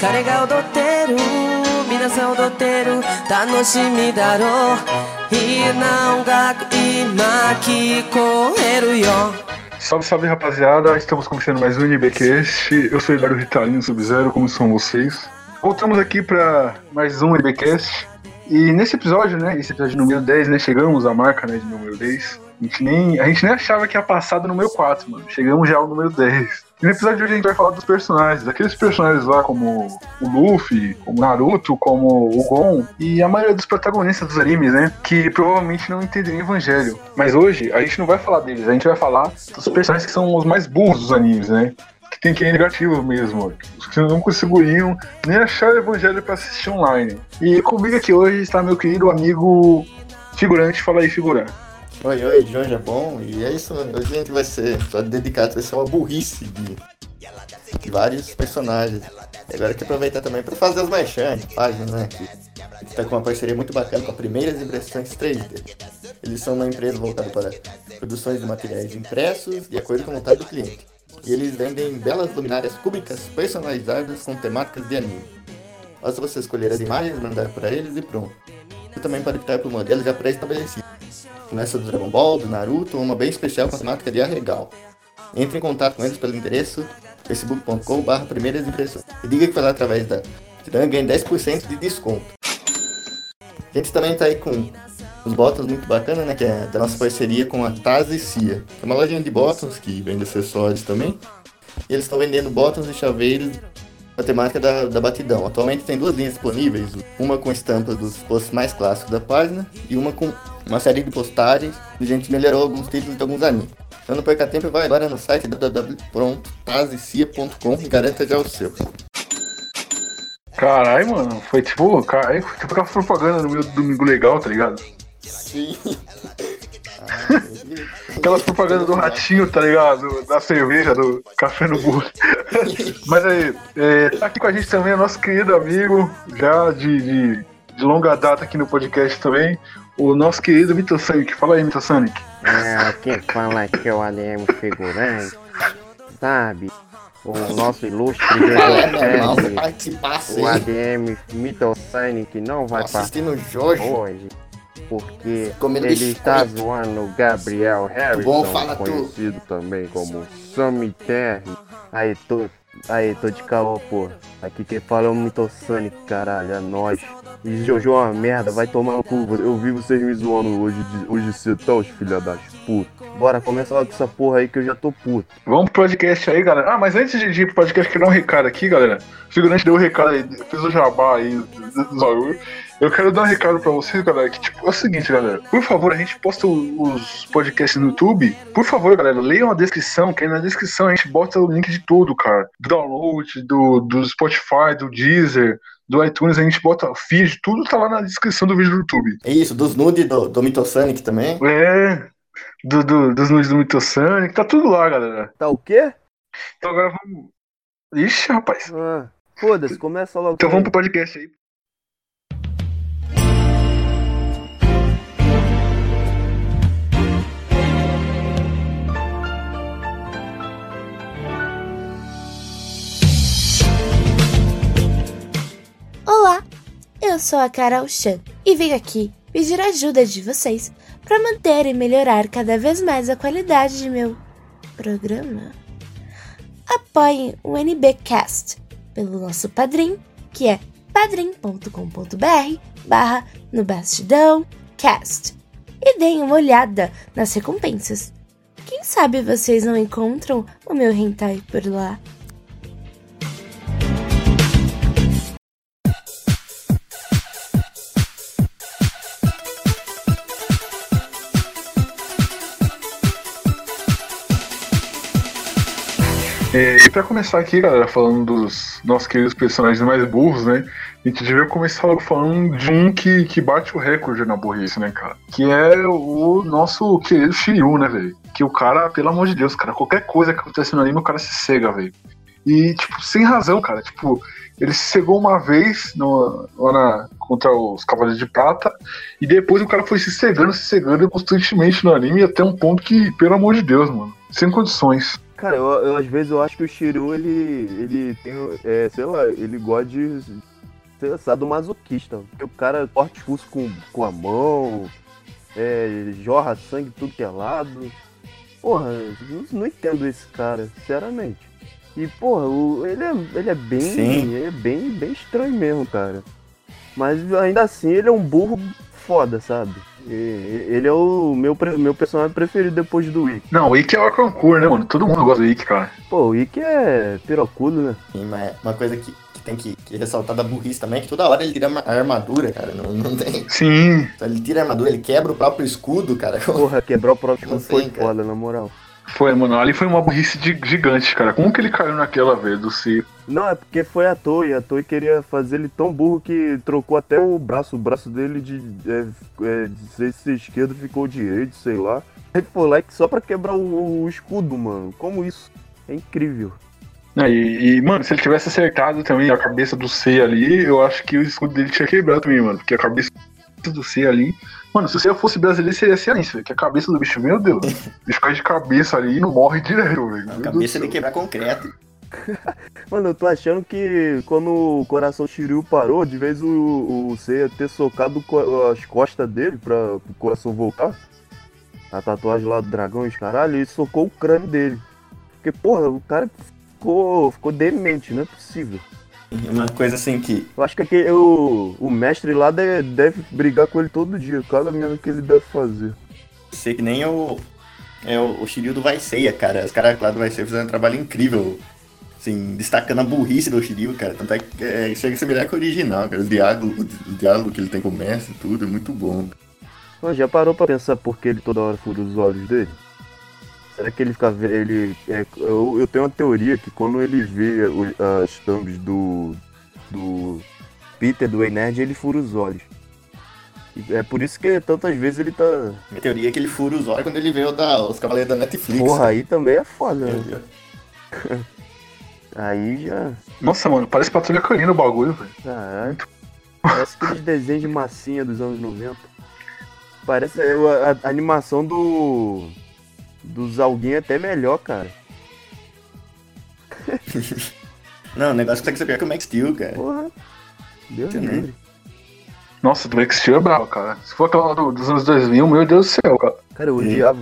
彼女踊ってる彼が踊ってる皆さん踊ってる楽しみだろういいな音楽今聞こえるよ Salve, salve rapaziada, estamos começando mais um NBcast. Eu sou Eduardo Ritalino Sub-Zero, como são vocês? Voltamos aqui para mais um NBcast. E nesse episódio, né, esse episódio número 10, né, chegamos à marca né, de número 10. A gente, nem, a gente nem achava que ia passar do número 4, mano. Chegamos já ao número 10. E no episódio de hoje a gente vai falar dos personagens, aqueles personagens lá como o Luffy, como o Naruto, como o Gon e a maioria dos protagonistas dos animes, né? Que provavelmente não entendem Evangelho. Mas hoje a gente não vai falar deles, a gente vai falar dos personagens que são os mais burros dos animes, né? Que tem que ir negativo mesmo, os que não conseguiriam nem achar o Evangelho para assistir online. E comigo aqui hoje está meu querido amigo figurante, fala aí, figurante. Oi, oi, Jorge é bom. E é isso, hoje a gente vai ser dedicado, vai ser uma burrice de, de vários personagens. E agora que aproveitar também para fazer as merchan, páginas, né? Que está com uma parceria muito bacana com a Primeiras Impressões 3D. Eles são uma empresa voltada para produções de materiais impressos de acordo com a vontade do cliente. E eles vendem belas luminárias cúbicas personalizadas com temáticas de anime. Basta você escolher as imagens, mandar para eles e pronto. Você também pode optar por modelos já pré-estabelecidos. Começa do Dragon Ball, do Naruto, uma bem especial com a temática de Arregal. Entre em contato com eles pelo endereço facebook.com.br primeiras impressões. E diga que foi lá através da Tiran ganha 10% de desconto. A gente também está aí com os botões muito bacanas, né? Que é da nossa parceria com a Taz e Cia. É uma lojinha de botões que vende acessórios também. E eles estão vendendo botões e chaveiros a temática da, da batidão. Atualmente tem duas linhas disponíveis, uma com estampas dos posts mais clássicos da página e uma com uma série de postagens e a gente melhorou alguns títulos de alguns animes. Então não perca tempo e vai agora no site www.tazicia.com e garanta já o seu. Caralho, mano, foi tipo, caralho, foi tipo aquela propaganda no meu domingo legal, tá ligado? Sim. Aquelas propagandas do ratinho, tá ligado? Da cerveja, do café no burro. Mas aí, é, tá aqui com a gente também o nosso querido amigo, já de, de, de longa data aqui no podcast também, o nosso querido Mito Sonic. Fala aí, Mito Sonic. É, quem fala que é o ADM figurante, sabe? O nosso ilustre José o ADM Mitosonic não vai participar hoje, porque Comendo ele biscoito. está zoando o Gabriel Harrison, Bom, fala tu. conhecido também como Sammy Terry. Aí, tô, aí, tô de caô, pô. Aqui quem fala é o Mitosonic, caralho, é nóis. Jojo é uma merda, vai tomar no cu. Eu vi vocês me zoando hoje, hoje cedo, tá, os filha das putas. Bora, começa logo com essa porra aí que eu já tô puto. Vamos pro podcast aí, galera. Ah, mas antes de ir pro podcast, quero dar um recado aqui, galera. O figurante deu um recado aí, fez o jabá aí. Eu quero dar um recado pra vocês, galera, que tipo, é o seguinte, galera. Por favor, a gente posta os podcasts no YouTube. Por favor, galera, leiam a descrição, que aí na descrição a gente bota o link de tudo, cara. Do download, do, do Spotify, do Deezer, do iTunes, a gente bota o feed, tudo tá lá na descrição do vídeo do YouTube. É isso, dos nudes do, do Mitosonic também. É, do, do- dos nudes do Mitosonic, tá tudo lá, galera. Tá o quê? Então agora vamos. Ixi, rapaz. Ah, foda-se, começa logo. Então vamos pro podcast aí. Eu sou a Carol Chan e venho aqui pedir ajuda de vocês para manter e melhorar cada vez mais a qualidade de meu programa. Apoiem o NBcast pelo nosso padrim, que é padrim.com.br barra no bastidão cast e deem uma olhada nas recompensas. Quem sabe vocês não encontram o meu hentai por lá. É, e pra começar aqui, galera, falando dos nossos queridos personagens mais burros, né? A gente devia começar logo falando de um que, que bate o recorde na burrice, né, cara? Que é o nosso querido Shiryu, né, velho? Que o cara, pelo amor de Deus, cara, qualquer coisa que acontece no anime, o cara se cega, velho. E, tipo, sem razão, cara. Tipo, ele se cegou uma vez no, lá na, contra os Cavaleiros de Prata, e depois o cara foi se cegando, se cegando constantemente no anime, até um ponto que, pelo amor de Deus, mano, sem condições. Cara, eu, eu, às vezes eu acho que o Shiryu, ele, ele tem, é, sei lá, ele gosta de ser sadomasoquista. Porque o cara corta os pulsos com, com a mão, é, jorra sangue tudo que é lado. Porra, não, não entendo esse cara, sinceramente. E, porra, o, ele, é, ele é bem. Sim. Ele é bem, bem estranho mesmo, cara. Mas ainda assim ele é um burro foda, sabe? Ele é o meu, meu personagem preferido depois do Wick. Não, o Ikki é o concurso, né, mano? Todo mundo gosta do Ikki, cara. Pô, o Wick é pirocudo, né? Sim, mas uma coisa que, que tem que, que ressaltar da burrice também é que toda hora ele tira a armadura, cara. Não, não tem. Sim. Então ele tira a armadura, ele quebra o próprio escudo, cara. Porra, quebrar o próprio escudo foi cara. foda, na moral. Foi, mano. Ali foi uma burrice de- gigante, cara. Como que ele caiu naquela, velho, do C? Não, é porque foi a Toei. A Toei queria fazer ele tão burro que trocou até o braço. O braço dele de, é, é, de ser esquerdo ficou direito, sei lá. Ele foi lá só pra quebrar o, o escudo, mano. Como isso? É incrível. É, E, e, mano, se ele tivesse acertado também a cabeça do C ali, eu acho que o escudo dele tinha quebrado também, mano. Porque a cabeça do C ali. Mano, se o C fosse brasileiro, seria cearense, velho. Que a cabeça do bicho, meu Deus. O bicho cai de cabeça ali e não morre direto, velho. A cabeça de quebrar concreto. Mano, eu tô achando que quando o coração Shiryu parou, de vez o, o C ia ter socado as costas dele pra o coração voltar. A tatuagem lá do dragão e os caralho, e socou o crânio dele. Porque, porra, o cara ficou, ficou demente, não é possível. Uma coisa assim que. Eu acho que aquele, o, o mestre lá deve, deve brigar com ele todo dia, cada merda que ele deve fazer. Sei que nem o. É o, o Shiryu do Vai Seiya, cara. Os caras lá do Vai Seiya fizeram um trabalho incrível. Assim, destacando a burrice do Shiryu, cara. Tanto é que é, chega a ser melhor que o original, cara. O diálogo, o diálogo que ele tem com o mestre e tudo é muito bom. Mas já parou pra pensar por que ele toda hora fura os olhos dele? Será que ele fica ele é, eu, eu tenho uma teoria que quando ele vê o- as thumbs do do Peter do Ei Nerd, ele fura os olhos. É por isso que tantas vezes ele tá. Minha teoria é que ele fura os olhos quando ele vê o da, os Cavaleiros da Netflix. Porra, aí também é foda, né? Aí já. Nossa, mano, parece patrulha canina o bagulho, velho. Caralho. Parece aqueles desenhos de massinha dos anos 90. Parece é, a, a animação do. Dos alguém até melhor, cara. Não, o negócio que tem que ser pior que o Max Steel, cara. Porra. Deus livre. Nossa, do Max Steel é bravo, cara. Se for aquela do- dos anos 2000, meu Deus do céu, cara. Cara, eu Sim. odiava.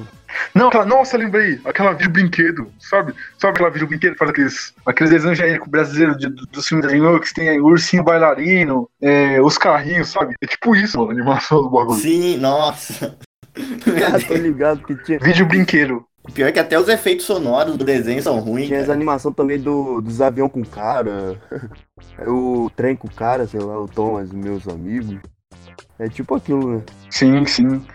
Não, aquela, nossa, lembrei. Aquela vídeo brinquedo, sabe? Sabe aquela vídeo brinquedo que faz aqueles, aqueles desenhos genéricos brasileiros de, do- dos filmes da Dreamworks, tem ursinho bailarino, é, os carrinhos, sabe? É tipo isso, mano, a animação do bagulho. Sim, nossa. Ah, tô ligado que tinha. Vídeo brinquedo. O pior é que até os efeitos sonoros do desenho são ruins. Tinha as animações também do, dos aviões com cara. o trem com cara, sei lá, o Thomas, meus amigos. É tipo aquilo, né? Sim, sim.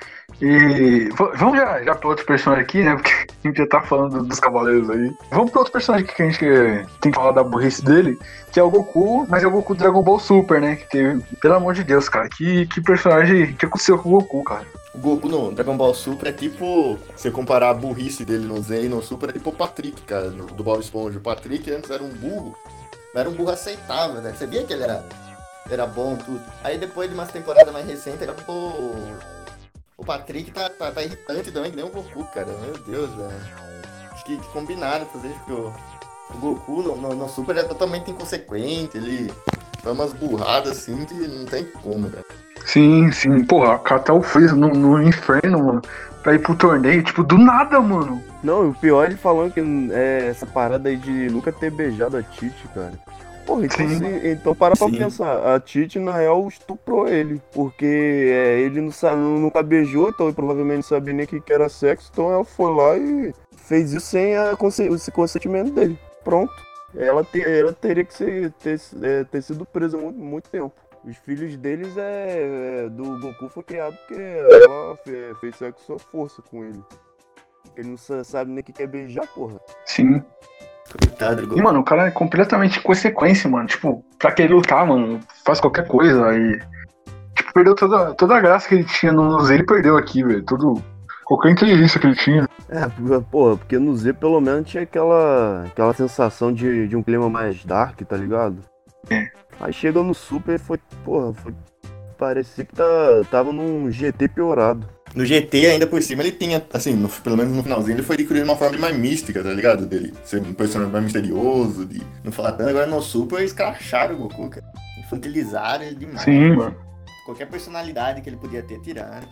E vamos já, já pra outro personagem aqui, né? Porque a gente já tá falando dos cavaleiros aí. Vamos pra outro personagem que a gente tem que falar da burrice dele, que é o Goku, mas é o Goku Dragon Ball Super, né? Que teve, pelo amor de Deus, cara, que, que personagem que aconteceu com o Goku, cara. O Goku no Dragon Ball Super é tipo. Se comparar a burrice dele no Z e no Super, é tipo o Patrick, cara, do Bob Esponja. O Patrick antes era um burro, mas era um burro aceitável, né? Você via que ele era, era bom tudo. Aí depois de umas temporadas mais recentes, ele pô. O Patrick tá, tá, tá irritante também, que nem o Goku, cara. Meu Deus, velho. Acho que, que combinaram fazer porque o, o Goku no, no, no Super é totalmente inconsequente, ele faz umas burradas assim que não tem como, velho. Sim, sim. Porra, catar o Freeza no, no inferno, mano, pra ir pro torneio, tipo, do nada, mano. Não, o pior é ele falando que é essa parada aí de nunca ter beijado a Titi, cara. Porra, então, se- então para pra Sim. pensar, a Titi na real estuprou ele, porque é, ele não sabe, nunca beijou, então ele provavelmente não sabia nem o que que era sexo, então ela foi lá e fez isso sem a esse consentimento dele. Pronto. Ela, te- ela teria que ser, ter, é, ter sido presa há muito, muito tempo. Os filhos deles é, é, do Goku foi criado porque ela fe- fez sexo à força com ele. Ele não sa- sabe nem o que que é beijar, porra. Sim. Coitado E, mano, o cara é completamente consequência, mano. Tipo, pra querer lutar, mano, faz qualquer coisa. Aí. Tipo, perdeu toda, toda a graça que ele tinha no Z, ele perdeu aqui, velho. Todo. Qualquer inteligência que ele tinha. É, porra, porque no Z pelo menos tinha aquela, aquela sensação de, de um clima mais dark, tá ligado? É. Aí chega no Super foi, porra, foi. Parecia que tá, tava num GT piorado. No GT, ainda por cima, ele tinha, assim, no- pelo menos no finalzinho, ele foi adquirindo uma forma mais mística, tá ligado? Dele ser um personagem mais misterioso, de não falar tanto. Agora no Super, eles cracharam o Goku, cara. Infantilizaram ele demais. Sim, mano. Qualquer personalidade que ele podia ter, tiraram.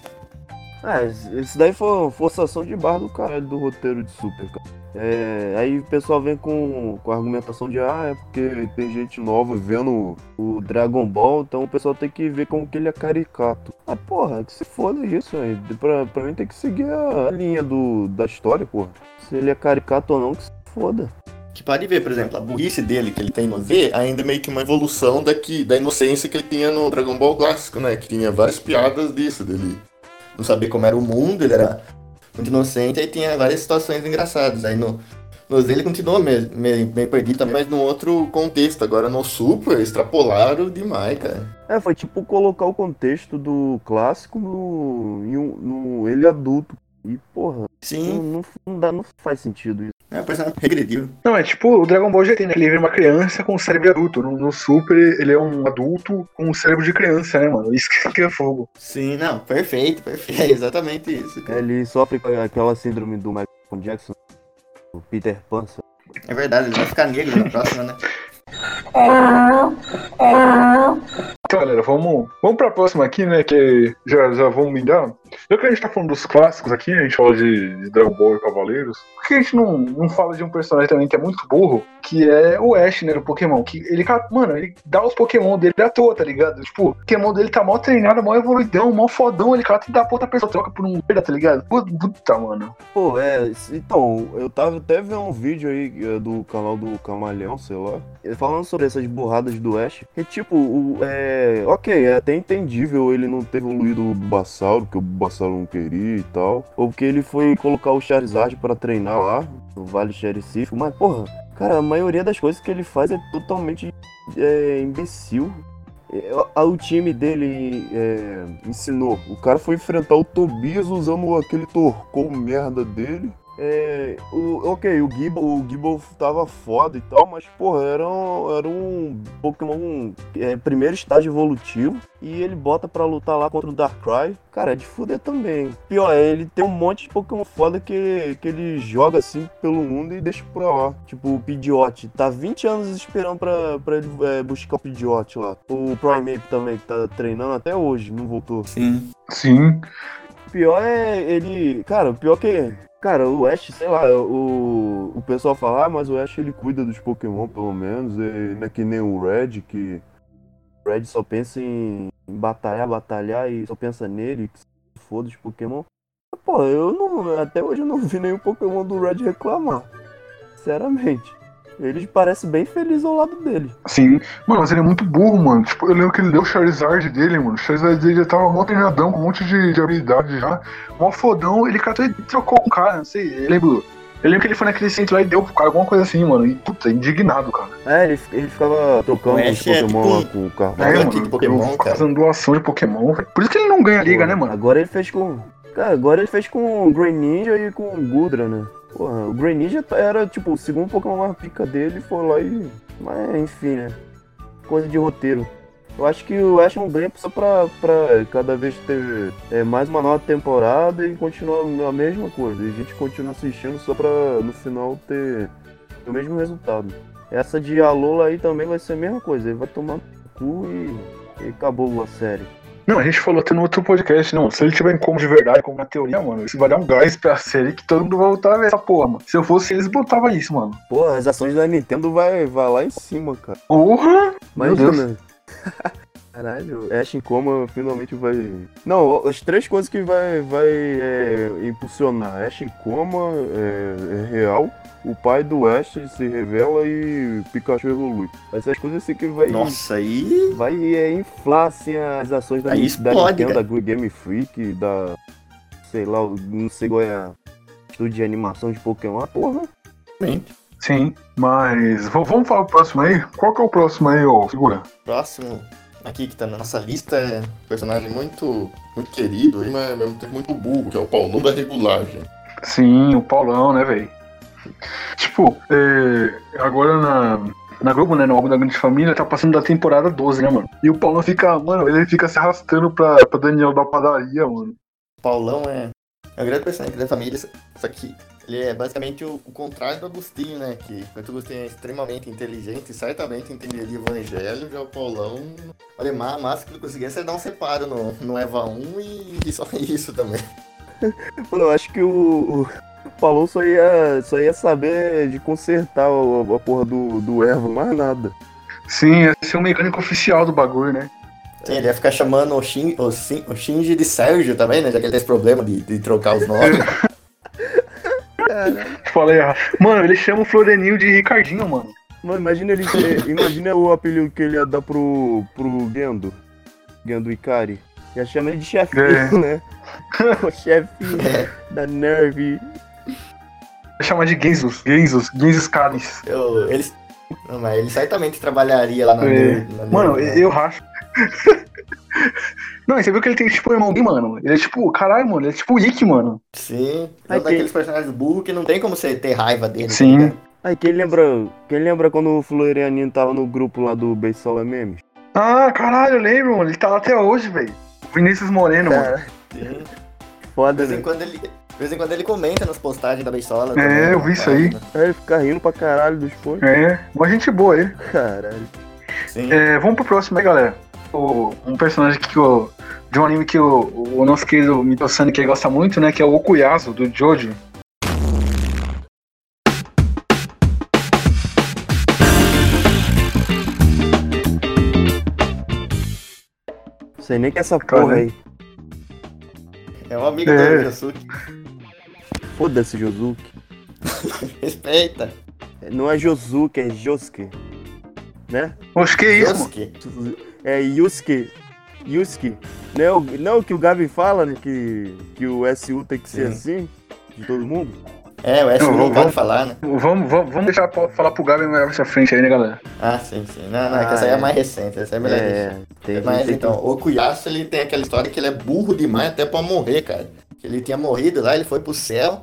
É, isso daí foi forçação de barra do caralho do roteiro de Super, cara. É, aí o pessoal vem com, com a argumentação de ah, é porque tem gente nova vendo o Dragon Ball, então o pessoal tem que ver como que ele é caricato. Ah, porra, que se foda isso, aí. Pra, pra mim tem que seguir a, linha do, da história, porra. Se ele é caricato ou não, que se foda. Que pode ver, por exemplo, a burrice dele que ele tem no Z ainda é meio que uma evolução daqui, da inocência que ele tinha no Dragon Ball clássico, né? Que tinha várias piadas disso, dele não saber como era o mundo, ele era muito inocente, aí tinha várias situações engraçadas. Aí no, no Z ele continuou meio, meio, meio perdido também, mas num outro contexto. Agora no Super, extrapolaram demais, cara. É, foi tipo colocar o contexto do clássico no, no ele adulto. E, porra, não, Sim, não, não dá, não faz sentido isso. é um personagem regredivo. Não, é tipo o Dragon Ball GT, né? Ele vira uma criança com um cérebro adulto. No, no Super, ele é um adulto com um cérebro de criança, né, mano? Isso que- é fogo. Sim, não, perfeito, perfeito. É exatamente isso, cara. Ele sofre com aquela síndrome do Michael Jackson, o Peter Pan. É verdade, ele vai ficar negro na próxima, né? Então, galera, vamos, vamos pra próxima aqui, né? Que já, já vamos me dar. Já que a gente tá falando dos clássicos aqui, a gente fala de, de Dragon Ball e Cavaleiros, por que a gente não, não fala de um personagem também que é muito burro, que é o Ash, né, do Pokémon? Que ele, mano, ele dá os Pokémon dele à toa, tá ligado? Tipo, o Pokémon dele tá mó treinado, mó evoluidão, mó fodão, ele cata e dá pra outra pessoa, troca por um merda, tá ligado? Puta, mano. Pô, é, então, eu tava até vendo um vídeo aí é, do canal do Camaleão, sei lá, falando sobre essas burradas do Ash. Que tipo, o, é. Ok, é até entendível ele não ter evoluído o Bulbasauro, que o Bulbasauro não queria e tal. Ou porque ele foi colocar o Charizard pra treinar lá, no Vale Xericífico. Mas, porra, cara, a maioria das coisas que ele faz é totalmente é, imbecil. É, O time dele é, ensinou. O cara foi enfrentar o Tobias usando aquele torcou merda dele. É, o, ok, o Gible, o Gible tava foda e tal, mas porra, era um, era um Pokémon é, primeiro estágio evolutivo e ele bota pra lutar lá contra o Darkrai. Cara, é de fuder também. Pior, é, ele tem um monte de Pokémon foda que, que ele joga assim pelo mundo e deixa pra lá. Tipo o Pidgeot, tá 20 anos esperando pra, pra ele é, buscar o Pidgeot lá. O Primeape também, que tá treinando até hoje, não voltou. Sim. Sim. O pior é ele. Cara, o pior que. Cara, o Ash, sei lá, o, o pessoal fala, ah, mas o Ash ele cuida dos Pokémon, pelo menos. E não é que nem o Red, que. O Red só pensa em, batalhar, batalhar e só pensa nele, que se foda os Pokémon. Pô, eu não. Até hoje eu não vi nenhum Pokémon do Red reclamar. Sinceramente. Ele parece bem feliz ao lado dele. Sim. Mano, mas ele é muito burro, mano. Tipo, eu lembro que ele deu o Charizard dele, mano. O Charizard dele já tava mó treinadão, com um monte de, de habilidade já. Mó fodão, ele catou e trocou com o cara, não sei. Eu lembro. Eu lembro que ele foi naquele centro lá e deu pro cara alguma coisa assim, mano. E puta, indignado, cara. É, ele, ele ficava trocando os é Pokémon tipo lá com o carro. É, É, mano. Pokémon, cara. fazendo doação de Pokémon, velho. Por isso que ele não ganha liga, né, mano? Agora ele fez com. Cara, agora ele fez com o Grey Ninja e com o Gudra, né? Porra, o Grey Ninja era tipo o segundo Pokémon mais pica dele foi lá e. Mas enfim, né? Coisa de roteiro. Eu acho que o Ash não ganha só pra, pra cada vez ter é, mais uma nova temporada e continuar a mesma coisa. E a gente continua assistindo só pra no final ter o mesmo resultado. Essa de Alola aí também vai ser a mesma coisa. Ele vai tomar cu e, e acabou a série. Não, a gente falou até no outro podcast, não. Se ele tiver em como de verdade, como na teoria, mano, isso vai dar um gás pra série que todo mundo vai voltar a ver essa porra, mano. Se eu fosse eles, botava isso, mano. Porra, as ações da Nintendo vai, vai lá em cima, cara. Porra! Meu Deus. Imagina. Caralho, Ash em coma finalmente vai. Não, as três coisas que vai, vai é, impulsionar: Ash em coma é, é real, o pai do Ash se revela e Pikachu evolui. Essas coisas assim que vai. Nossa, aí. Vai é, inflar assim, as ações da, Aí da explode, Nintendo, cara. da Game Freak, da. Sei lá, não sei qual é a estúdio de animação de Pokémon. Ah, Porra, Sim, mas v- vamos falar o próximo aí? Qual que é o próximo aí, ô figura? Próximo aqui que tá na nossa lista é um personagem muito, muito querido, aí, mas ao mesmo tempo muito burro, que é o Paulão da regulagem. Sim, o Paulão, né, velho? Tipo, é, agora na, na Globo, né, no álbum da Grande Família, tá passando da temporada 12, né, mano? E o Paulão fica, mano, ele fica se arrastando pra, pra Daniel da padaria, mano. Paulão é, é um grande personagem da família, só que ele é basicamente o, o contrário do Agostinho, né? Que enquanto o Agostinho é extremamente inteligente e certamente entenderia o evangelho, já o Paulão, olha, a massa que ele conseguia ser dar um separo no, no Eva 1 e, e só isso também. Mano, eu acho que o, o Paulão só ia, só ia saber de consertar a, a porra do, do Eva, mais nada. Sim, ia ser o mecânico oficial do bagulho, né? Sim, ele ia ficar chamando o, Shin, o, Shin, o Shinji de Sérgio também, né? Já que ele tem esse problema de, de trocar os nomes. Falei errado. Mano, ele chama o Florenil de Ricardinho, mano. Mano, imagina ele. eh, imagina o apelido que ele ia dar pro. pro Gendo. Gendo Ikari. Ia chamar ele de chefinho, É. né? o chefinho da Nerve. Vai chamar de Genzus, Genzus, Genzus Caris. Eu, ele, não, mas ele certamente trabalharia lá na É. Nerd- na Mano, Nerd, né? eu racho. Não, e você viu que ele tem tipo um irmão gay, mano? Ele é tipo, caralho, mano, ele é tipo o Ikki, mano. Sim, é um daqueles personagens burros que não tem como você ter raiva dele. tá Sim. ligado? Aí, quem lembra. Quem lembra quando o Florianinho tava no grupo lá do Beisola Memes? Ah, caralho, eu lembro, mano. Ele tá lá até hoje, velho. Vinícius Moreno, mano. Sim. De Foda, vez em quando ele. De vez em quando ele comenta nas postagens da Beisola. É, eu vi isso página. aí. Aí ele fica rindo pra caralho dos fãs. É, uma gente boa ele. Caralho. Sim. É, vamos pro próximo aí, galera. O- um personagem que o, de um anime que o, o nosso querido Mitosani que gosta muito, né? Que é o Okuyasu, do Jojo. Sei nem que é essa porra aí. É um amigo É. do Yosuke. Foda-se, Josuke. Respeita. Não é Josuke, é Josuke. Né? Oxe, que isso, mano? Yosuke. É Yusuke. Yusuke. Não é o, não é o que o Gabi fala, né? Que, que o SU tem que ser Sim. assim? De todo mundo? É, o S Não, não, vamos- pode falar, né? Vamos, vamos, vamos deixar falar pro Gabi mais pra frente aí, né, galera? Ah, sim, sim. Não, não, é que Ah, essa aí é é. mais recente, essa é melhor deixar. tem, Mas tem então, o Kuyasu, ele tem aquela história que ele é burro demais até pra morrer, cara. Ele tinha morrido lá, ele foi pro céu,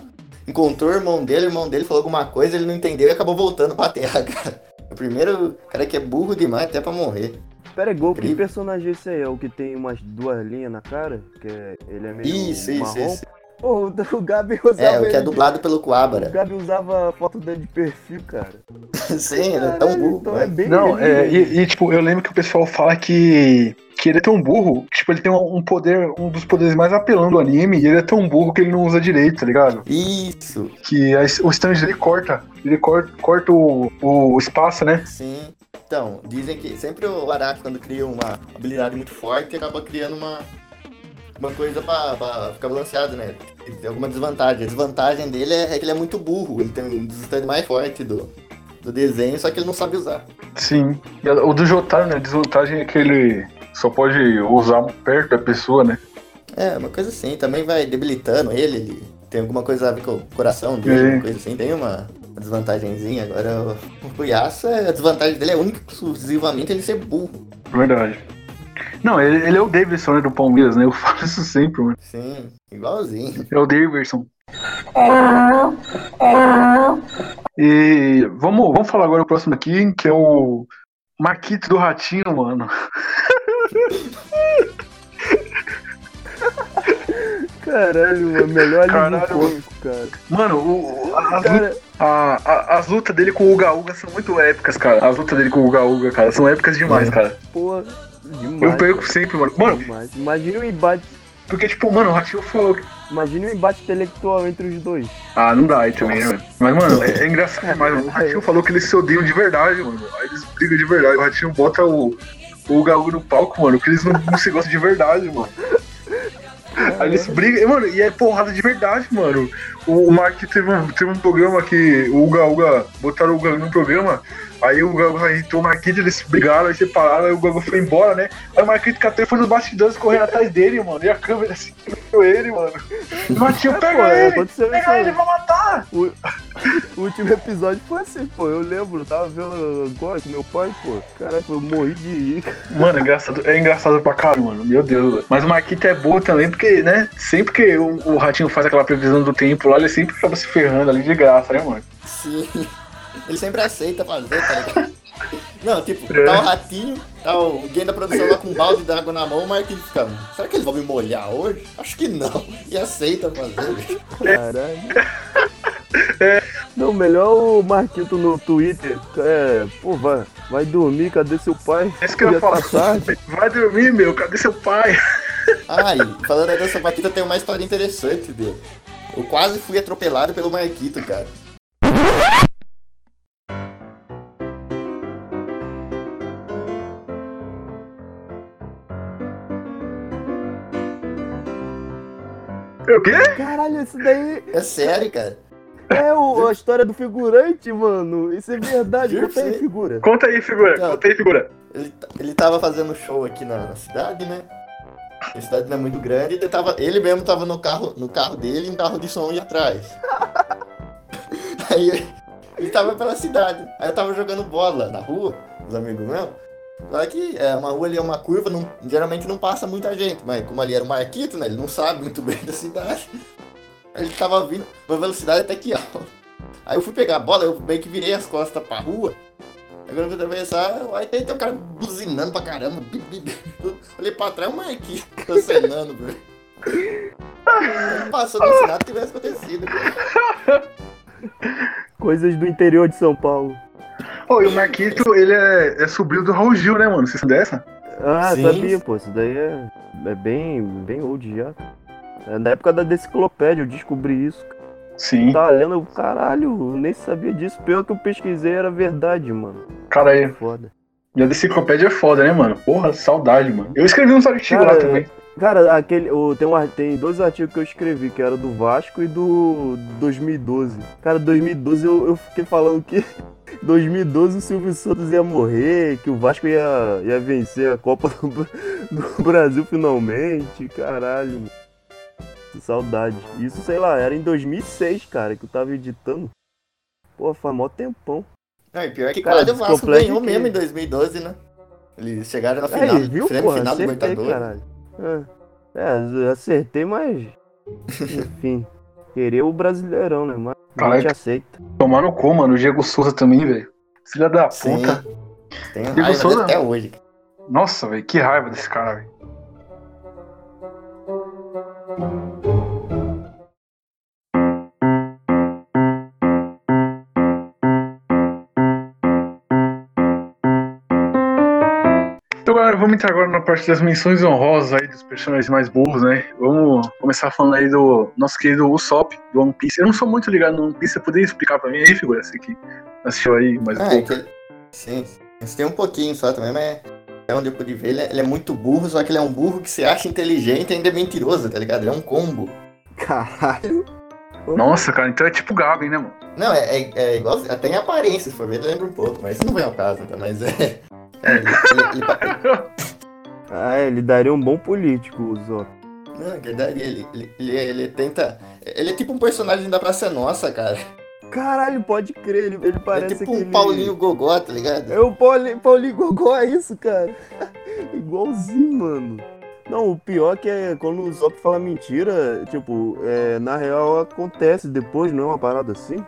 encontrou o irmão dele, o irmão dele falou alguma coisa, ele não entendeu e acabou voltando pra terra, cara. O primeiro cara que é burro demais até pra morrer. Pera, Gol, que personagem é esse aí? É o que tem umas duas linhas na cara? Que é, ele é meio Isso, isso, marrom? isso. Pô, o, o Gabi usava É, o que é ele- dublado pelo O Kuwabara. Gabi usava a foto dele de perfil, cara. Sim, ele é tão burro. Então né? é bem Não, ele, é, e, e, tipo, eu lembro que o pessoal fala que, que ele é tão burro, tipo, ele tem um poder, um dos poderes mais apelando do anime, e ele é tão burro que ele não usa direito, tá ligado? Isso, Que a- o stand dele corta, ele corta, corta o, o espaço, né? sim. Então, dizem que sempre o Araki, quando cria uma habilidade muito forte, acaba criando uma, uma coisa pra, pra ficar balanceado, né? Tem alguma desvantagem. A desvantagem dele é, é que ele é muito burro. Ele tem um dos stands mais forte do, do desenho, só que ele não sabe usar. Sim. O do Jotaro, né? A desvantagem é que ele só pode usar perto da pessoa, né? É, uma coisa assim. Também vai debilitando ele. Ele tem alguma coisa a ver com o coração dele, É. uma coisa assim. Tem uma, desvantagenzinha. Agora, o, o Kuyasu, a desvantagem dele é única exclusivamente ele ser burro. Verdade. Não, ele, ele é o Davidson né, do Palmeiras, né? Eu falo isso sempre, mano. Sim, igualzinho. É o Davidson. E vamos, vamos falar agora o próximo aqui, que é o Marquito do Ratinho, mano. Caralho, mano, melhor Caralho, cômico, cara. Mano, o, o- as, Cara, a- a- as lutas dele com o Uga Uga são muito épicas, cara. As lutas dele com o Uga Uga, cara, são épicas demais, É. cara. porra, demais. Eu perco cara. sempre, mano. Mano, Demais. Imagina o embate. porque, tipo, mano, o Ratinho falou. que- Imagina o embate intelectual entre os dois. Ah, não dá aí também, né? Mas, mano, é, é engraçado demais, mano. O Ratinho falou que eles se odeiam de verdade, mano. Aí eles brigam de verdade. O Ratinho bota o, o Uga no palco, mano, que eles não, não se gostam de verdade, mano. Aí eles brigam, mano, e é porrada de verdade, mano. O, o Mark teve um, teve um programa que o Uga Uga botaram o Uga no programa, aí o Uga Uga irritou o Marquito, eles brigaram, aí separaram, aí o Uga foi embora, né? Aí o Marquito catou e foi nos bastidores correndo atrás dele, mano. E a câmera assim, ele, mano. E o Martinho, Pô, pega ele! aconteceu isso Pega aí. ele, vai matar! O, o último episódio foi assim, pô. Eu lembro, tava vendo agora com meu pai, pô. Caralho, eu morri de rir. Mano, é engraçado, é engraçado pra caralho, mano. Meu Deus. velho. Mas o Marquito é boa também, porque, né? Sempre que o, o Ratinho faz aquela previsão do tempo lá, ele sempre acaba se ferrando ali de graça, né, mano? Sim. Ele sempre aceita fazer, tá ligado? Não, tipo, É. tá o ratinho, tá o alguém da produção lá com um balde d'água na mão, o Marquinhos fica. Será que eles vão me molhar hoje? Acho que não. E aceita fazer. Caralho. Não, melhor o Marquito no Twitter. É, pô, vai, vai dormir, cadê seu pai? É isso que eu ia tá falar. tarde. Vai dormir, meu. Cadê seu pai? E falando dessa vaquita, tem uma história interessante dele. Eu quase fui atropelado pelo Marquito, cara. O quê? Caralho, isso daí É sério, cara. é o- a história do figurante, mano. Isso é verdade, tem você. figura. Conta aí, figura. Não. Conta aí, figura. Ele, ele tava fazendo show aqui na, na cidade, né? A cidade não é muito grande, ele, tava, ele mesmo tava no carro, no carro dele e um carro de som ia atrás. Aí ele tava pela cidade. Aí eu tava jogando bola na rua, os amigos meus. Só que é, uma rua ali é uma curva, não- geralmente não passa muita gente, mas como ali era o Marquito, né? Ele não sabe muito bem da cidade. Ele tava vindo, uma velocidade até que alta. Aí eu fui pegar a bola, eu meio que virei as costas pra rua. Agora eu vou atravessar, aí tem, um cara buzinando pra caramba. Bip, bip, Olhei pra trás, o Marquinhos acenando, velho. Ele Passou como se nada tivesse acontecido. cara. Coisas do interior de São Paulo. Ô, e o Marquito, ele é, é sobrinho do Raul Gil, né, mano? Vocês sabem dessa? Ah, Sim. sabia, pô. Isso daí é, é bem, bem old já. É na época da enciclopédia, eu descobri isso. Sim. Tava lendo, eu, caralho, eu nem sabia disso. Pior que eu pesquisei era verdade, mano. Cara aí. Foda. E a enciclopédia é foda, né, mano? Porra, saudade, mano. Eu escrevi uns artigos Cara, lá também. Cara, aquele, o, tem, um, tem dois artigos que eu escrevi, que era do Vasco e do 2012. Cara, 2012 eu, eu fiquei falando que 2012 o Silvio Santos ia morrer, que o Vasco ia, ia vencer a Copa do, do Brasil finalmente. Caralho, mano. Que saudade. Isso, sei lá, era em 2006, cara, que eu tava editando. Pô, faz mó tempão. Não, e pior que Cara, quase o Vasco ganhou que- mesmo em 2012, né? Eles chegaram na final, Aí, viu, porra? final do Libertadores. É, é, eu acertei, mas. Enfim. Querer o brasileirão, né? Mas não Caralho. te aceita. Tomar no cu, mano. O Diego Souza também, velho. Filha da Sim. puta. Tem Diego raiva Souza? até hoje. Nossa, velho. Que raiva desse cara, velho. Agora na parte das menções honrosas aí dos personagens mais burros, né? Vamos começar falando aí do nosso querido Usopp, do One Piece. Eu não sou muito ligado no One Piece, você poderia explicar pra mim aí, figura? Você que assistiu aí mais um Ah, é pouco. que ele... Sim, sim. tem um pouquinho só também, mas é onde eu pude ver. Ele é, ele é muito burro, só que ele é um burro que se acha inteligente e ainda é mentiroso, tá ligado? Ele é um combo. Caralho. Nossa, cara, então é tipo Gabi, né, mano? Não, é, é, é igual. Até em aparência, se for ver, lembra um pouco, mas isso não vem ao caso, tá? Mas é. é, ele, ele, ele- Ah, é, ele daria um bom político, o Zop. não, é verdade, ele, ele, ele, ele tenta. Ele é tipo um personagem da Praça Nossa, cara. Caralho, pode crer, ele, ele Ele é parece tipo um aquele- Paulinho Gogó, tá ligado? É o Paulinho, Paulinho Gogó, é isso, cara. Igualzinho, mano. Não, o pior que é quando o Zop fala mentira, tipo, é, na real acontece depois, não é uma parada assim?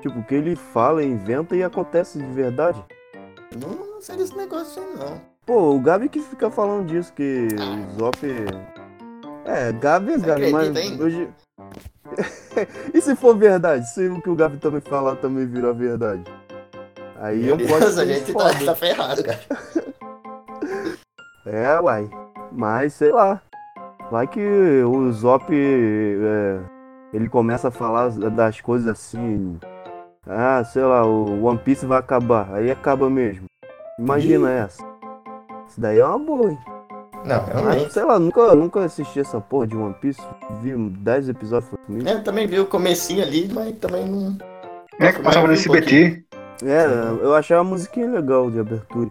Tipo, o que ele fala, inventa e acontece de verdade. Não, não sei desse negócio aí, não. Pô, o Gabi que fica falando disso, que o Zop. É, Gabi é Gabi, mas acredita ainda? hoje. e se for verdade? Se o que o Gabi também falar também virar verdade? Aí Meu eu Deus, posso a gente tá, tá ferrado, cara. É, uai. Mas sei lá. Vai que o Zop. é, ele começa a falar das coisas assim. Ah, sei lá, o One Piece vai acabar. Aí acaba mesmo. Imagina essa. Isso daí é uma boa, hein? Não, realmente. sei lá, nunca, nunca assisti essa porra de One Piece. Vi 10 episódios foi comigo. Eu também vi o comecinho ali, mas também não. É que passava no um SBT. É, eu achava a musiquinha legal de abertura.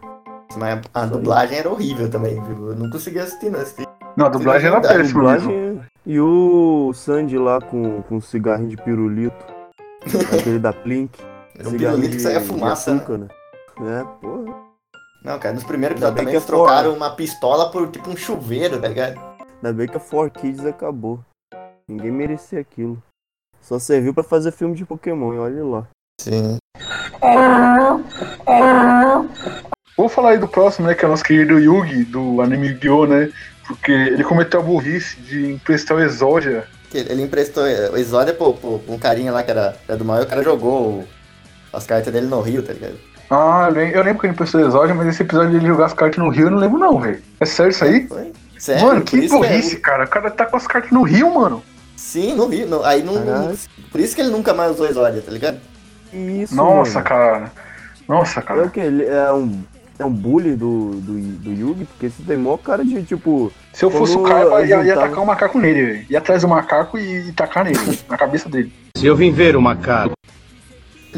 Mas a dublagem era horrível também, viu? Eu não conseguia assistir, não. Assisti. Não, a dublagem era péssima. Dublagem. E o Sandy lá com, com cigarrinho de pirulito. aquele da Plink. Era um pirulito que saía fumaça, né? açúcar, né? É, porra. Não, cara, nos primeiros episódios também que é eles trocaram fora. uma pistola por tipo um chuveiro, tá ligado? Ainda bem que a 4Kids acabou. Ninguém merecia aquilo. Só serviu pra fazer filme de Pokémon, e olha lá. Sim. Vou falar aí do próximo, né? Que é o nosso querido Yugi, do anime Yu-Gi-Oh!, né? Porque ele cometeu a burrice de emprestar o Exódia. Que Ele emprestou o Exódia pro, pro, pro um carinha lá que era, era do mal e o cara jogou as cartas dele no Rio, tá ligado? Ah, eu lem- eu lembro que ele emprestou o Exódia, mas esse episódio dele jogar as cartas no Rio eu não lembro não, velho. É sério isso aí? Foi? Sério? mano, que isso é- burrice, cara. O cara tá com as cartas no Rio, mano. Sim, no Rio. no- aí não, Caralho. Por isso que ele nunca mais usou Exódia, tá ligado? Isso, Nossa, mano. cara. Nossa, É o cara. que? Ele é um, é um bully do, do, do Yugi? Porque esse tem maior cara de, tipo... Se eu fosse o cara, eu ia, ia tacar um macaco nele, velho. Ia atrás do macaco e, e tacar nele, na cabeça dele. Se eu vim ver o macaco,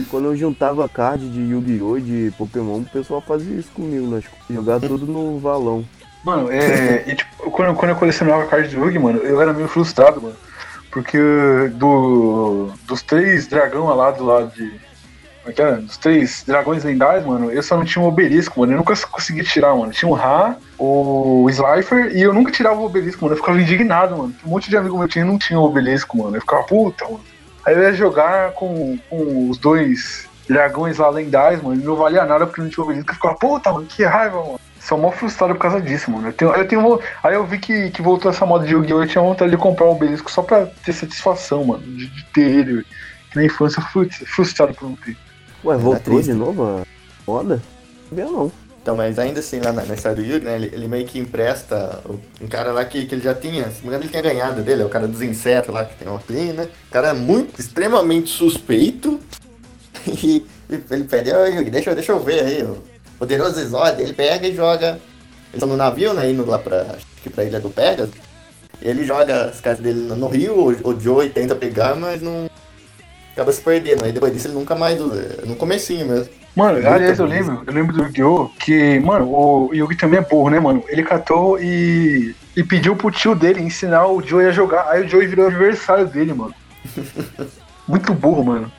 Quando eu juntava card de Yu-Gi-Oh! de Pokémon, o pessoal fazia isso comigo, né? Jogar tudo no valão. Mano, é. e, tipo, quando, quando eu colecionava cards de Yugi, mano, eu era meio frustrado, mano. Porque do, dos três dragão lá do lado de. Como é que era? Dos três dragões lendários, mano, eu só não tinha um obelisco, mano. Eu nunca consegui tirar, mano. Tinha o Ra, o Slifer, e eu nunca tirava o obelisco, mano. Eu ficava indignado, mano. Um monte de amigo meu tinha não tinha o obelisco, mano. Eu ficava, puta, mano. Aí eu ia jogar com, com os dois dragões lá lendários, mano, e não valia nada porque não tinha obelisco. Eu ficava, puta, mano, que raiva, mano. Sou mó frustrado por causa disso, mano. Eu tenho, eu tenho, aí eu vi que, que voltou essa moda de Yu-Gi-Oh! Eu tinha vontade de comprar um obelisco só pra ter satisfação, mano, de, de ter ele. Que na infância eu fui frustrado por não ter. Ué, voltou de novo a moda? Não sabia não. Então, mas ainda assim, lá na, do Yugi, né, ele, ele meio que empresta um cara lá que, que ele já tinha, se não me ele tinha ganhado dele, é o cara dos insetos lá, que tem uma clean, né? O cara é muito, extremamente suspeito. E, ele pede, ô Yugi, deixa, deixa eu ver aí, o poderoso Exódio. Ele pega e joga. Eles estão no navio, né, indo lá pra, acho que pra ilha do Pegasus. Ele joga as cartas dele no, rio, o, o Joey tenta pegar, mas não. Acaba se perdendo. Aí depois disso ele nunca mais usa. No comecinho mesmo. Mano, aliás, eu lembro, eu lembro do Yu-Gi-Oh! que, mano, o Yugi também é burro, né, mano? Ele catou e, e pediu pro tio dele ensinar o Joey a jogar. Aí o Joey virou adversário dele, mano. Muito burro, mano.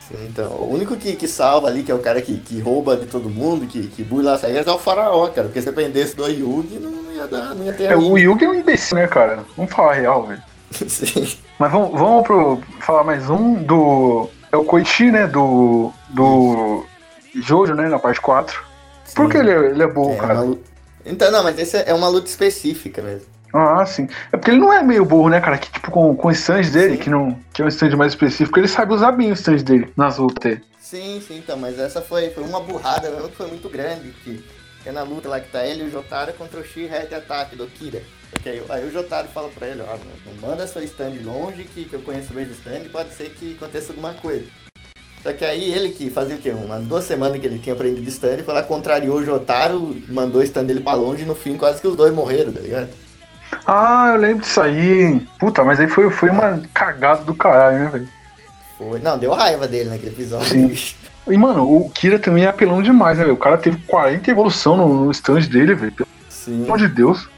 Sim, Então, o único que, que salva ali, que é o cara que, que rouba de todo mundo, que, que burla as regras, é o faraó, cara. Porque se dependesse do Yugi, não ia dar, não ia ter É, o. Yugi é um imbecil, né, cara? Vamos falar a real, velho. Sim. Mas vamos, vamos pro, falar mais um do. É o Koichi, né? Do. Do. Jojo, né? Na parte 4. Por que ele é, ele é burro, É cara? uma Então, não, mas esse é uma luta específica mesmo. Ah, sim. É porque ele não é meio burro, né, cara? Que tipo, com, com o stand dele, Sim. que, não, que é um stand mais específico, ele sabe usar bem o stand dele nas lutas. Sim, sim, então, mas essa foi, foi uma burrada mesmo que foi muito grande. Que, que é na luta lá que tá ele e o Jotaro contra o Shi-Red Attack do Kira. Porque aí, aí o Jotaro fala pra ele, ó, não manda seu stand longe, que, que eu conheço bem do stand, pode ser que aconteça alguma coisa. Só que aí ele que fazia o quê? Umas duas semanas que ele tinha aprendido stand, foi lá, contrariou o Jotaro, mandou o stand dele pra longe e no fim quase que os dois morreram, tá ligado? Ah, eu lembro disso aí. Puta, mas aí foi, foi uma cagada do caralho, né, velho? Foi. Não, deu raiva dele naquele episódio. Sim. E, mano, o Kira também é apelão demais, né, velho? O cara teve 40 evolução no, no stand dele, velho. Pelo Sim. amor de Deus.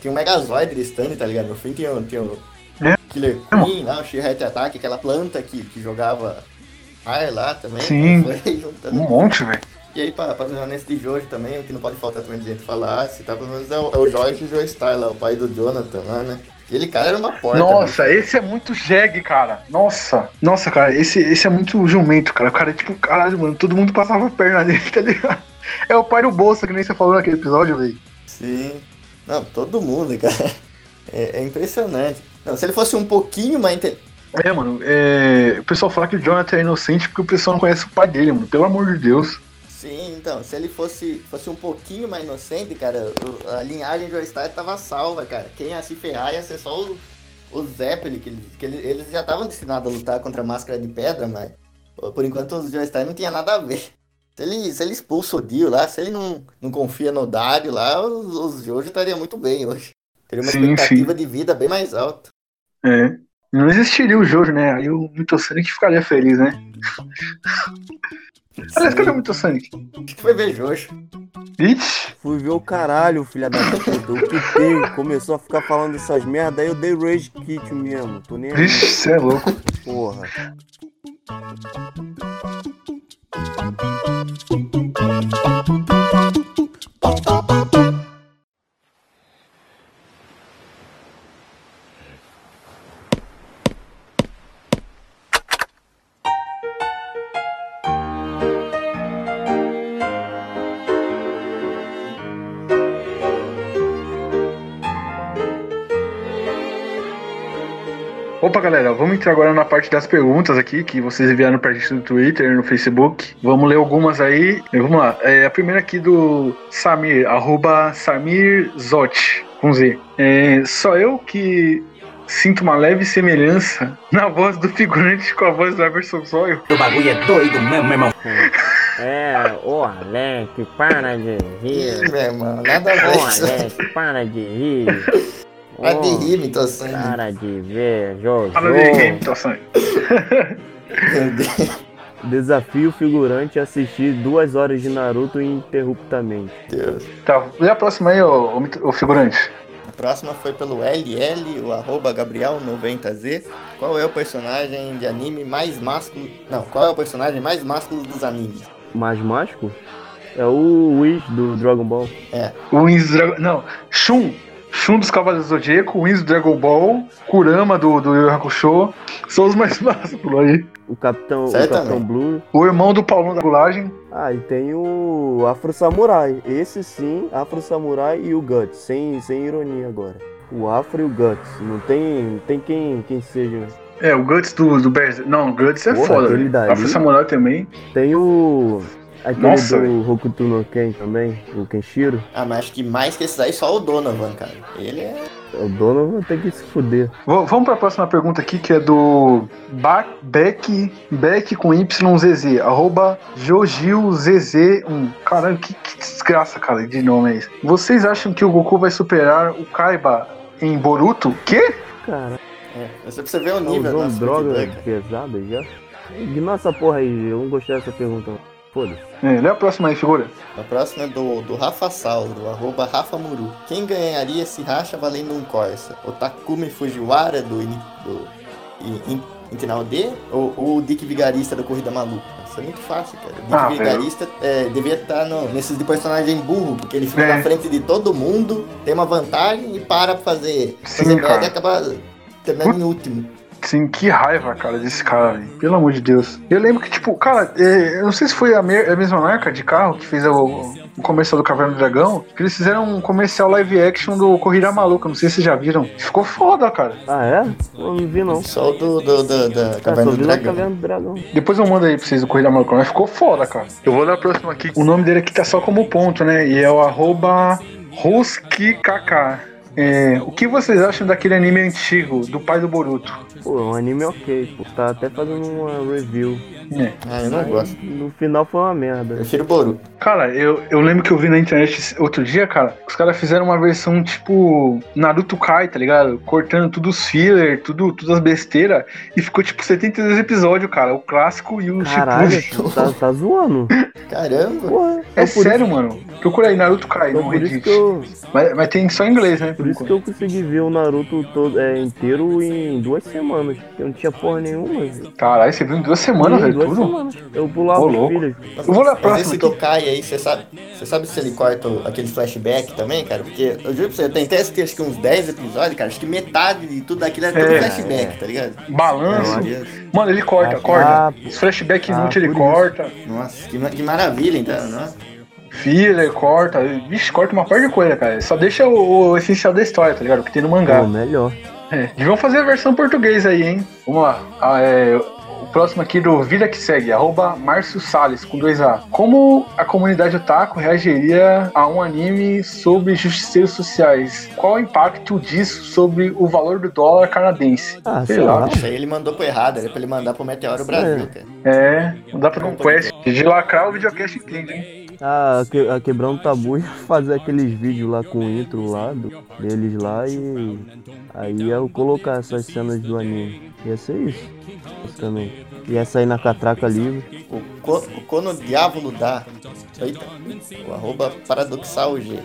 Tinha um Megazord de stand, tá ligado? No fim tinha, o- tinha o É. Killer Queen lá, o She-Rat Attack, aquela planta que, que jogava ar lá também. Sim. Um monte, velho. E aí, pra nesse de Jojo também, o que não pode faltar também de gente falar, se tá pelo menos é o, é o Jorge Joestar lá, o pai do Jonathan lá, né? Aquele cara era uma porta. Nossa, esse é muito jegue, cara. Nossa. Nossa, cara, esse, esse é muito jumento, cara. O cara é tipo, caralho, mano, todo mundo passava a perna dele, tá ligado? É o pai do Bolsa, que nem você falou naquele episódio, velho. Sim. Não, todo mundo, cara. É, é impressionante. Não, se ele fosse um pouquinho mais inte- É, mano, é... o pessoal fala que o Jonathan é inocente porque o pessoal não conhece o pai dele, mano. Pelo amor de Deus. Sim, então, se ele fosse, fosse um pouquinho mais inocente, cara, a linhagem de Joestar tava salva, cara. Quem ia se ferrar ia ser só o, o Zeppelin, que, eles, que eles, já estavam destinados a lutar contra a máscara de pedra, mas por enquanto os Joestar não tinha nada a ver. Se ele, se ele expulsa o Dio lá, se ele não, não confia no Dario lá, os, os Jojo estariam muito bem hoje. Teria uma Sim, expectativa de vida bem mais alta. É. Não existiria o Jojo, né? Aí o Mitosonic ficaria feliz, né? Aliás, cadê o Mitosonic? Que foi ver Jojo. Ixi, Fui ver o caralho, filha da puta. Eu quitei, começou a ficar falando essas merda, aí eu dei rage kit mesmo. Tô nem aí, vixe, você é louco. porra. Opa, galera, vamos entrar agora na parte das perguntas aqui que vocês enviaram pra gente no Twitter, no Facebook. Vamos ler algumas aí. E Vamos lá. É, a primeira aqui do Samir, arroba Samir Zotti, com Z. É, só eu que sinto uma leve semelhança na voz do figurante com a voz do Everson Zóio. O bagulho é doido mesmo, meu irmão. É, ô Alex, para de rir. meu irmão, nada a Ô ver. Alex, para de rir. Vai de rir, me tô sangue. Para de ver, Jojo. Fala de game, tá sangue. Meu Deus. Desafio o figurante a assistir duas horas de Naruto ininterruptamente. Tá, lê a próxima aí, ô, ô, ô figurante. A próxima foi pelo LL, o arroba Gabriel90Z. Qual é o personagem de anime mais másculo? Não, qual é o personagem mais másculo dos animes? Mais mágico? É o Wish do Dragon Ball. O Wins do Dragon. Não, Shun. Shun dos Cavaleiros do Zodíaco, Wins do Dragon Ball, Kurama do, do Yu Hakusho. São os mais másculos aí. O Capitão, o. Capitão Blue. O irmão do Paulão da Gulagem. Ah, e tem o Afro Samurai. Esse sim, Afro Samurai e o Guts. Sem, sem ironia agora. O Afro e o Guts. Não tem, não tem quem, quem seja. É, o Guts do, do Berserk. Não, o Guts é Porra, foda. dali. Afro Samurai também. Tem o. Aquele Nossa, do Hokuto no Ken também, o Kenshiro. Ah, mas acho que mais que esse daí, só o Donovan, cara. Ele é. O dono vai ter que se fuder. V- vamos pra próxima pergunta aqui, que é do ba Beck, Beck com YZZ, arroba JoGilZZ1. Caralho, que, que desgraça, cara, de nome é esse. Vocês acham que o Goku vai superar o Kaiba em Boruto? Quê? Cara, é. Você precisa ver o tá nível usando nosso droga pesada já? Ignora essa porra aí, eu não gostei dessa pergunta. Foda-se. É, lê a próxima aí, figura. A próxima é do, do Rafa Sal, do arroba Rafa Muru. Quem ganharia esse racha valendo um Corsa? O Takumi Fujiwara do, do In- In- Internal D ou ou o Dick Vigarista da Corrida Maluca? Isso é muito fácil, cara. O Dick Ah. Vigarista é, devia estar no, nesses de personagem burro, porque ele fica É. na frente de todo mundo, tem uma vantagem e para pra fazer, Sim, fazer merda e acaba terminando em último. Sim, que raiva, cara, desse cara, velho. Pelo amor de Deus. Eu lembro que, tipo, cara, é, eu não sei se foi a, me- a mesma marca de carro que fez o, o comercial do Caverna do Dragão, que eles fizeram um comercial live action do Corrida Maluca. Não sei se vocês já viram. Ficou foda, cara. Ah, é? Eu não vi não. Só o do, do, do- da Cara, Caverna do Dragão. Caverna do Dragão. Depois eu mando aí pra vocês o Corrida Maluca, mas ficou foda, cara. Eu vou ler a próxima aqui. O nome dele aqui tá só como ponto, né? E é o arroba RuskiKK. É, o que vocês acham daquele anime antigo, do pai do Boruto? Pô, é um anime ok, pô. Tá até fazendo uma review. É. Ah, eu não gosto. No final foi uma merda. Prefiro Boruto. Cara, eu, eu lembro que eu vi na internet outro dia, cara, os caras fizeram uma versão tipo Naruto Kai, tá ligado? Cortando tudo os filler, tudo, tudo as besteiras, e ficou tipo 72 episódios, cara. O clássico e o Caralho, Shippuden. tá, tá zoando. Caramba! Porra. É Então sério, mano. Procura aí Naruto Kai, isso Reddit. eu, Mas, mas tem só em inglês, né? Por isso que eu consegui ver o Naruto todo, é, inteiro em duas semanas. Eu não tinha porra nenhuma. Caralho, você viu em duas semanas, velho, duas tudo? semanas. Eu pulava os filhos. Eu vou ler a Mas próxima esse. Tokai aí, você sabe, você sabe se ele corta aquele flashback também, cara? Porque eu juro pra você, eu tentei assistir acho que uns 10 episódios, cara. Acho que metade de tudo aquilo é tudo É, flashback, tá ligado? Balanço. Mano, ele corta, Ah, corta. ah, Os flashback ah, inútil ele isso. corta. Nossa, que, que maravilha, então, não? Filler, corta. Vixe, corta uma parte de coisa, cara. Só deixa o, o essencial da história, tá ligado? O que tem no mangá. Pô, melhor. É, deviam fazer a versão português aí, hein? Vamos lá. Ah, é, o próximo aqui do Vida que Segue, arroba Márcio Salles, com 2A. Como a comunidade otaku reagiria a um anime sobre justiceiros sociais? Qual o impacto disso sobre o valor do dólar canadense? Ah, Sei sei lá, lá. Isso aí ele mandou pro errado, era pra ele mandar pro Meteoro Brasil, cara. É, não dá pra dar um quest de lacrar o videocast entende, hein? Ah, que, a quebrando tabu e fazer aqueles vídeos lá com o intro lá do, deles lá e aí eu colocar essas cenas do anime. Ia ser isso, basicamente. Ia sair na catraca livre. O, co, o Cono Diávolo dá. Eita, o arroba paradoxal G.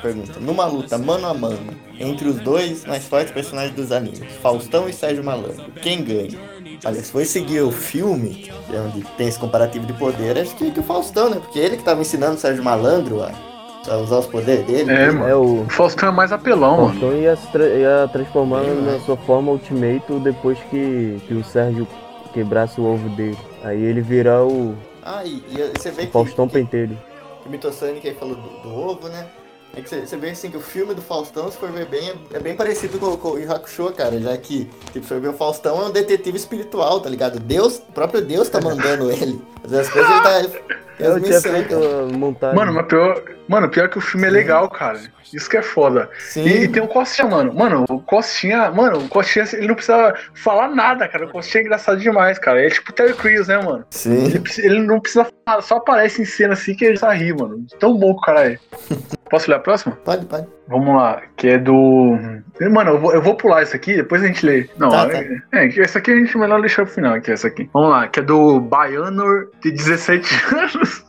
Pergunta: Numa luta mano a mano entre os dois mais fortes personagens dos animes, Faustão e Sérgio Malandro, quem ganha? Olha, se for seguir o filme, que é onde tem esse comparativo de poder, acho que, que o Faustão, né? Porque ele que tava ensinando o Sérgio Malandro a, a usar os poderes dele. É, mano. É o O Faustão é mais apelão, mano. Faustão ia, se tra- ia transformar Sim, na sua forma Ultimate depois que, que o Sérgio quebrasse o ovo dele. Aí ele virar o, Ah, e, e você vê o que, Faustão que, Pentelho. que o Mitosonic aí falou do, do ovo, né? É que você, vê assim que o filme do Faustão, se for ver bem, é, é bem parecido com, com o Hakusho, cara, já que, tipo, você vê o Faustão é um detetive espiritual, tá ligado? Deus, o próprio Deus tá mandando ele. Fazer as coisas ele tá. Eu tinha feito montagem. Mano, mas pior, mano, pior que o filme é legal, cara. Isso que é foda. Sim. E, e tem o Costinha, mano. Mano, o Costinha, mano, o Costinha, ele não precisa falar nada, cara. O Costinha é engraçado demais, cara. É tipo o Terry Crews, né, mano? Sim. Ele, ele não precisa falar, só aparece em cena assim que ele já ri, mano. Tão bom que o cara é. Posso ler a próxima? Pode, pode. Vamos lá, que é do. Mano, eu vou, eu vou pular isso aqui, depois a gente lê. Não, Tá, tá. é, é, essa aqui a gente melhor deixar pro final, que é essa aqui. Vamos lá, que é do Baianor, de 17 anos.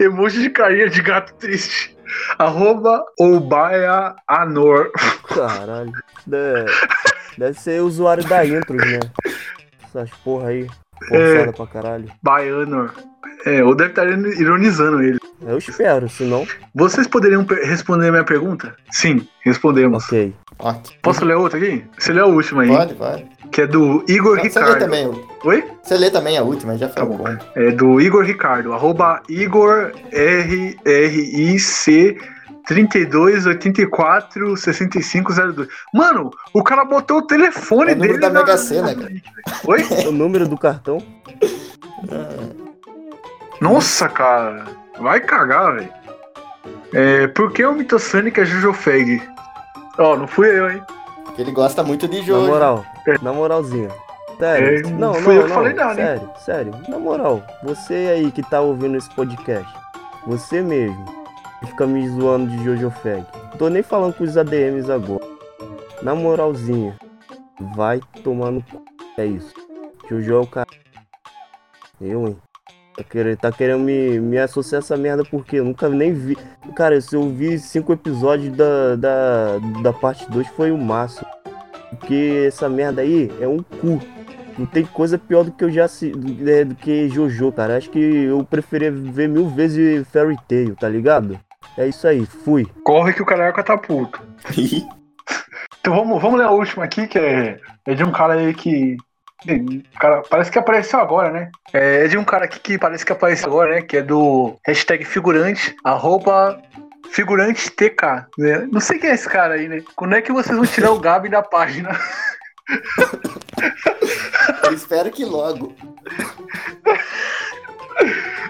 Emoji de carinha de gato triste. Arroba Obaia Anor. Caralho. Deve, deve ser usuário da intros, né? Essas porra aí. Forçada pra caralho. Baianor. É, ou deve estar ironizando ele. Eu espero, senão. Vocês poderiam responder a minha pergunta? Sim, respondemos. Ok. Ótimo. Posso ler outra aqui? Você lê a última aí, Pode, pode. que é do Igor Você lê Ricardo. também. Oi? Você lê também a última, já foi Tá bom. É do Igor Ricardo, arroba Igor RRIC 3284 6502. Mano, o cara botou o telefone É o número dele da na- Mega Sena, cara. Oi? O número do cartão? Nossa, cara. Vai cagar, velho. É, por que o Mitosonic é Jojo Fag? Ó, não fui eu, hein? Ele gosta muito de Na jogo. moral. Na moralzinha. Sério. É, não, fui não, eu que não. falei nada, hein? sério, sério. Na moral, você aí que tá ouvindo esse podcast, você mesmo, fica me zoando de Jojo Fag. Tô nem falando com os ADMs agora. Na moralzinha, vai tomar no cu. É isso. Jojo é o cara. Eu, hein? Tá querendo, tá querendo me, me associar a essa merda porque eu nunca nem vi. Cara, se eu vi cinco episódios da, da, da parte 2 foi o máximo. Porque essa merda aí é um cu. Não tem coisa pior do que eu já assi- do, é, do que Jojo, cara. Acho que eu preferia ver mil vezes Fairy Tail, tá ligado? É isso aí, fui. Corre que o caraca tá puto. Então vamos, vamos ler a última aqui, que é, é de um cara aí que. Cara, parece que apareceu agora, né? É, é de um cara aqui que parece que apareceu agora, né? Que é do hashtag figurante, arroba figurante TK. né? Não sei quem é esse cara aí, né? Quando é que vocês vão tirar o Gabi da página? Eu espero que logo.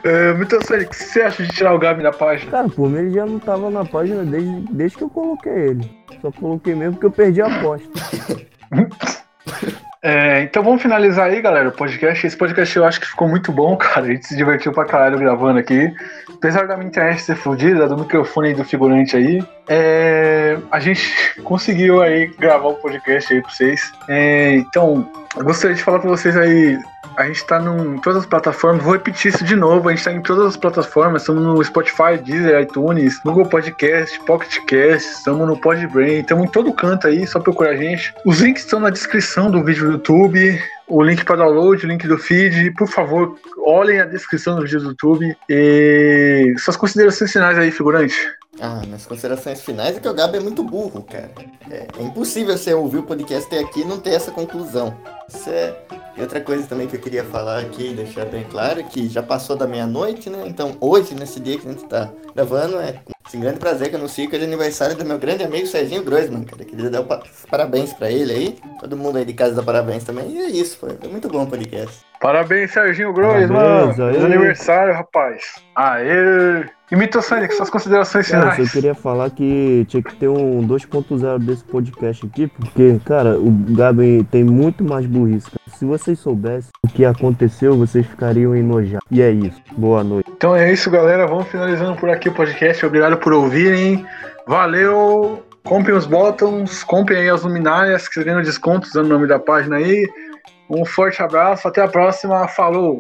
É, Milton Sonic, o que você acha de tirar o Gabi da página? Cara, por mim ele já não tava na página desde, desde que eu coloquei ele. Só coloquei mesmo porque eu perdi a aposta. É, então vamos finalizar aí, galera, o podcast. Esse podcast eu acho que ficou muito bom, cara. A gente se divertiu pra caralho gravando aqui. Apesar da minha internet ser fodida, do microfone e do figurante aí, é, a gente conseguiu aí gravar o podcast aí pra vocês. É, então, eu gostaria de falar pra vocês aí. A gente tá em todas as plataformas, vou repetir isso de novo. A gente tá em todas as plataformas, estamos no Spotify, Deezer, iTunes, Google Podcast, Pocket Cast, estamos no Podbrain, estamos em todo canto aí, só procurar a gente. Os links estão na descrição do vídeo do YouTube, o link para download, o link do feed. Por favor, olhem a descrição do vídeo do YouTube. E suas considerações finais aí, figurante. Ah, minhas considerações finais é que o Gabi é muito burro, cara. É, é impossível você ouvir o podcast até aqui e não ter essa conclusão. Isso é. E outra coisa também que eu queria falar aqui e deixar bem claro é que já passou da meia-noite, né? Então hoje, nesse dia que a gente tá gravando, é com grande prazer que eu anuncio que é aniversário do meu grande amigo Serginho Groisman, cara. Queria dar pa- parabéns pra ele aí. Todo mundo aí de casa dá parabéns também. E é isso, foi, foi muito bom o podcast. Parabéns, Serginho Grois, Parabéns, mano. aê. Feliz aniversário, rapaz. Aê! E Mitosonic, suas considerações Cara, eu finais. só queria falar que tinha que ter um 2.0 desse podcast aqui, porque, cara, o Gabi tem muito mais burrice. cara. Se vocês soubessem o que aconteceu, vocês ficariam enojados. E é isso. Boa noite. Então é isso, galera. Vamos finalizando por aqui o podcast. Obrigado por ouvirem. Valeu! Comprem os bottoms, comprem aí as luminárias que vocês ganham desconto usando o nome da página aí. Um forte abraço, até a próxima. Falou!